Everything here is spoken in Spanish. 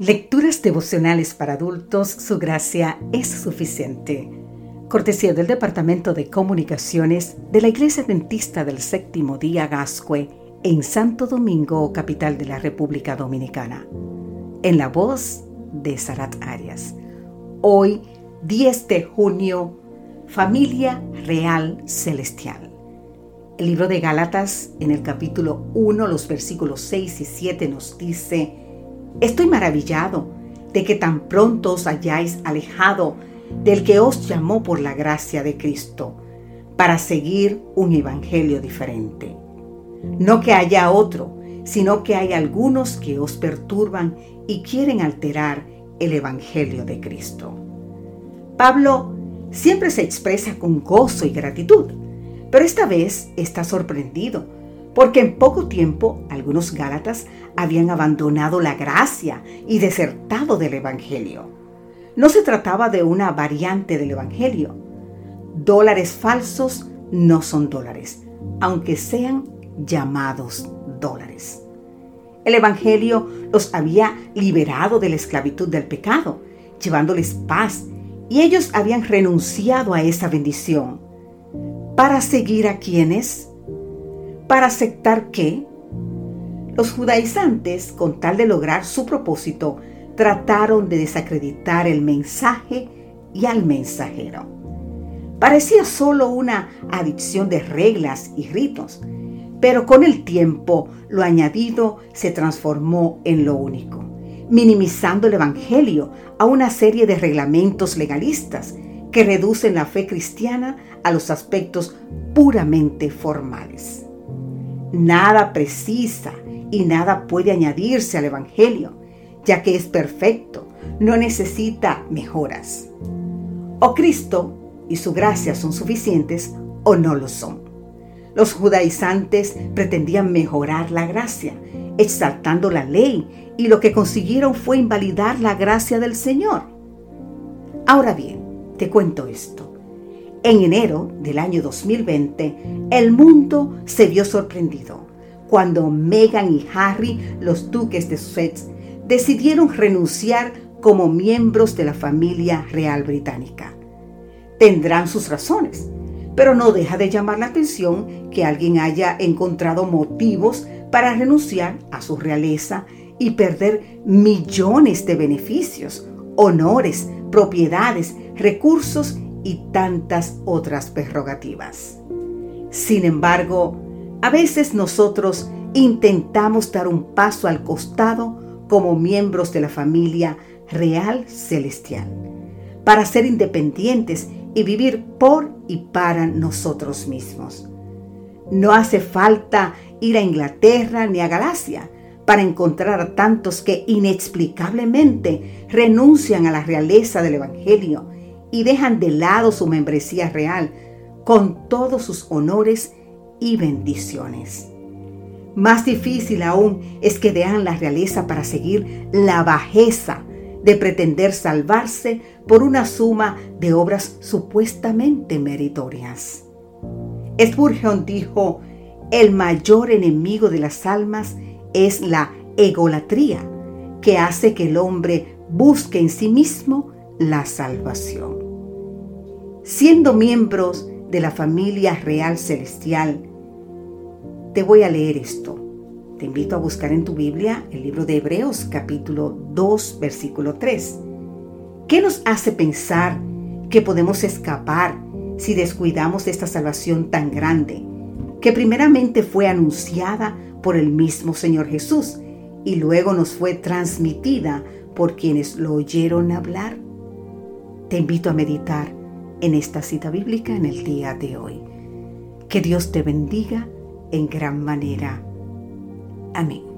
Lecturas devocionales para adultos, su gracia es suficiente. Cortesía del Departamento de Comunicaciones de la Iglesia Dentista del Séptimo Día Gascue en Santo Domingo, capital de la República Dominicana. En la voz de Sarat Arias. Hoy, 10 de junio, Familia Real Celestial. El libro de Gálatas, en el capítulo 1, los versículos 6 y 7, nos dice, Estoy maravillado de que tan pronto os hayáis alejado del que os llamó por la gracia de Cristo para seguir un evangelio diferente. No que haya otro, sino que hay algunos que os perturban y quieren alterar el evangelio de Cristo. Pablo siempre se expresa con gozo y gratitud, pero esta vez está sorprendido porque en poco tiempo algunos Gálatas habían abandonado la gracia y desertado del Evangelio. No se trataba de una variante del Evangelio. Dólares falsos no son dólares, aunque sean llamados dólares. El Evangelio los había liberado de la esclavitud del pecado, llevándoles paz, y ellos habían renunciado a esa bendición para seguir a quienes para aceptar que los judaizantes, con tal de lograr su propósito, trataron de desacreditar el mensaje y al mensajero. Parecía solo una adicción de reglas y ritos, pero con el tiempo lo añadido se transformó en lo único, minimizando el Evangelio a una serie de reglamentos legalistas que reducen la fe cristiana a los aspectos puramente formales. Nada precisa y nada puede añadirse al Evangelio, ya que es perfecto, no necesita mejoras. O Cristo y su gracia son suficientes o no lo son. Los judaizantes pretendían mejorar la gracia, exaltando la ley, y lo que consiguieron fue invalidar la gracia del Señor. Ahora bien, te cuento esto. En enero del año 2020, el mundo se vio sorprendido cuando Meghan y Harry, los duques de Sussex, decidieron renunciar como miembros de la familia real británica. Tendrán sus razones, pero no deja de llamar la atención que alguien haya encontrado motivos para renunciar a su realeza y perder millones de beneficios, honores, propiedades, recursos y tantas otras prerrogativas. Sin embargo, a veces nosotros intentamos dar un paso al costado como miembros de la familia real celestial, para ser independientes y vivir por y para nosotros mismos. No hace falta ir a Inglaterra ni a Galacia para encontrar a tantos que inexplicablemente renuncian a la realeza del Evangelio y dejan de lado su membresía real con todos sus honores y bendiciones. Más difícil aún es que dejan la realeza para seguir la bajeza de pretender salvarse por una suma de obras supuestamente meritorias. Spurgeon dijo, el mayor enemigo de las almas es la egolatría, que hace que el hombre busque en sí mismo la salvación. Siendo miembros de la familia real celestial, te voy a leer esto. Te invito a buscar en tu Biblia el libro de Hebreos capítulo 2 versículo 3. ¿Qué nos hace pensar que podemos escapar si descuidamos esta salvación tan grande, que primeramente fue anunciada por el mismo Señor Jesús y luego nos fue transmitida por quienes lo oyeron hablar? Te invito a meditar en esta cita bíblica en el día de hoy. Que Dios te bendiga en gran manera. Amén.